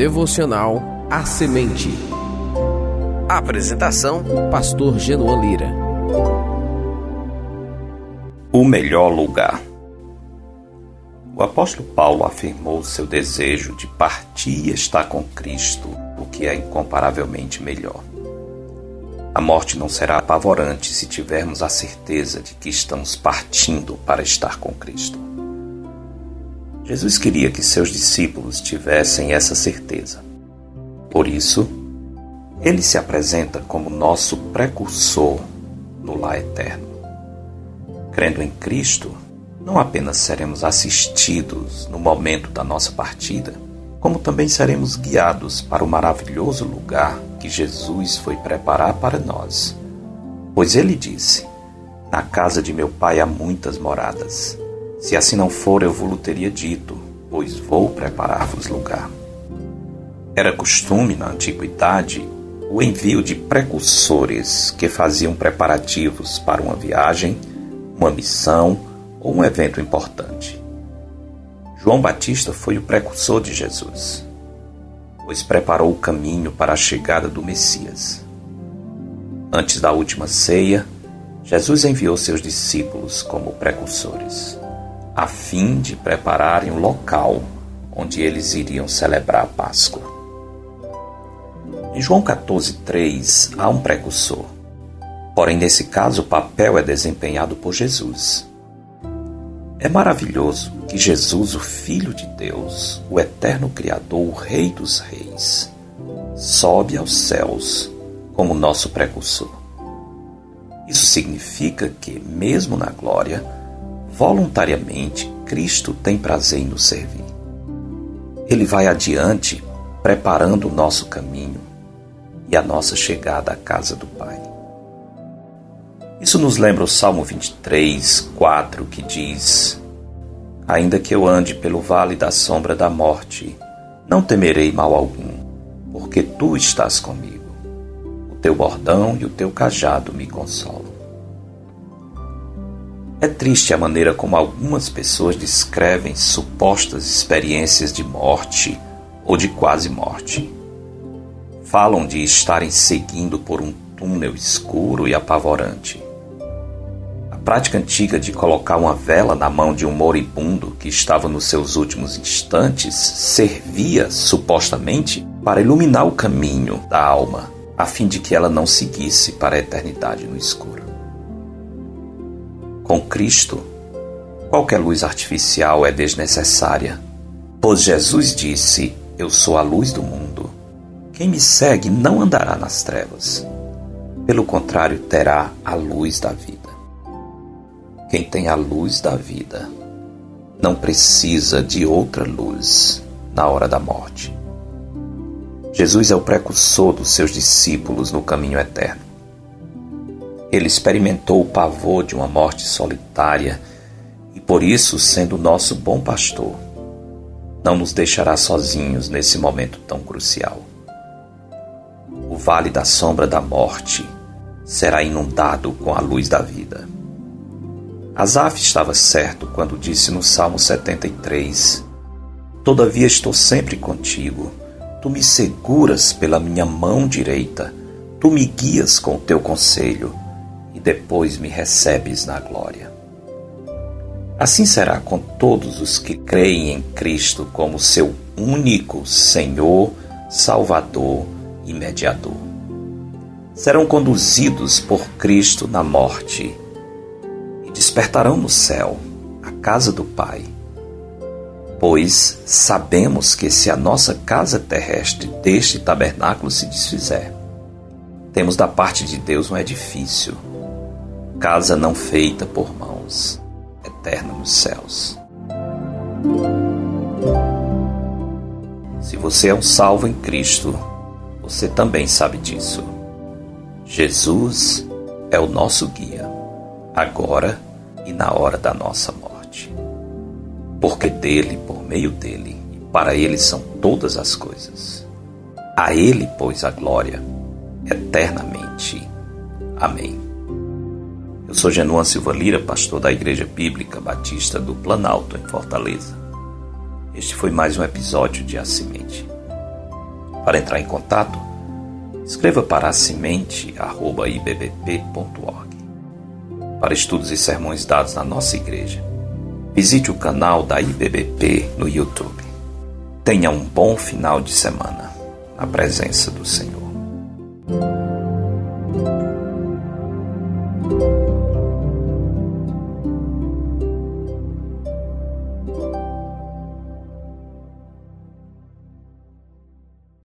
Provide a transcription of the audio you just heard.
devocional A Semente. Apresentação: Pastor Genoan Lira. O melhor lugar. O apóstolo Paulo afirmou seu desejo de partir e estar com Cristo, o que é incomparavelmente melhor. A morte não será apavorante se tivermos a certeza de que estamos partindo para estar com Cristo. Jesus queria que seus discípulos tivessem essa certeza. Por isso, ele se apresenta como nosso precursor no lar eterno. Crendo em Cristo, não apenas seremos assistidos no momento da nossa partida, como também seremos guiados para o maravilhoso lugar que Jesus foi preparar para nós. Pois ele disse: Na casa de meu pai há muitas moradas. Se assim não for, eu vou-lhe teria dito, pois vou preparar-vos lugar. Era costume na antiguidade o envio de precursores que faziam preparativos para uma viagem, uma missão ou um evento importante. João Batista foi o precursor de Jesus, pois preparou o caminho para a chegada do Messias. Antes da última ceia, Jesus enviou seus discípulos como precursores, a fim de prepararem o local onde eles iriam celebrar a Páscoa. Em João 14,3 há um precursor, porém nesse caso o papel é desempenhado por Jesus. É maravilhoso que Jesus, o Filho de Deus, o eterno Criador, o Rei dos Reis, sobe aos céus como nosso precursor. Isso significa que, mesmo na glória, voluntariamente Cristo tem prazer em nos servir. Ele vai adiante, preparando o nosso caminho e a nossa chegada à casa do Pai. Isso nos lembra o Salmo 23, 4, que diz: Ainda que eu ande pelo vale da sombra da morte, não temerei mal algum, porque tu estás comigo. O teu bordão e o teu cajado me consolam. É triste a maneira como algumas pessoas descrevem supostas experiências de morte ou de quase morte. Falam de estarem seguindo por um túnel escuro e apavorante prática antiga de colocar uma vela na mão de um moribundo que estava nos seus últimos instantes servia, supostamente, para iluminar o caminho da alma, a fim de que ela não seguisse para a eternidade no escuro. Com Cristo, qualquer luz artificial é desnecessária, pois Jesus disse: Eu sou a luz do mundo. Quem me segue não andará nas trevas. Pelo contrário, terá a luz da vida. Quem tem a luz da vida não precisa de outra luz na hora da morte. Jesus é o precursor dos seus discípulos no caminho eterno. Ele experimentou o pavor de uma morte solitária e, por isso, sendo nosso bom pastor, não nos deixará sozinhos nesse momento tão crucial. O vale da sombra da morte será inundado com a luz da vida. Asaf estava certo quando disse no Salmo 73: Todavia estou sempre contigo. Tu me seguras pela minha mão direita, tu me guias com o teu conselho e depois me recebes na glória. Assim será com todos os que creem em Cristo como seu único Senhor, Salvador e Mediador. Serão conduzidos por Cristo na morte despertarão no céu, a casa do Pai. Pois sabemos que se a nossa casa terrestre deste tabernáculo se desfizer, temos da parte de Deus um edifício, casa não feita por mãos, eterna nos céus. Se você é um salvo em Cristo, você também sabe disso. Jesus é o nosso guia, agora e na hora da nossa morte. Porque dele, por meio dele para ele são todas as coisas. A ele, pois, a glória eternamente. Amém. Eu sou Genuan Silva Lira, pastor da Igreja Bíblica Batista do Planalto, em Fortaleza. Este foi mais um episódio de A Semente. Para entrar em contato, escreva para a semente@ibbp.org. Para estudos e sermões dados na nossa igreja, visite o canal da IBBP no YouTube. Tenha um bom final de semana na presença do Senhor.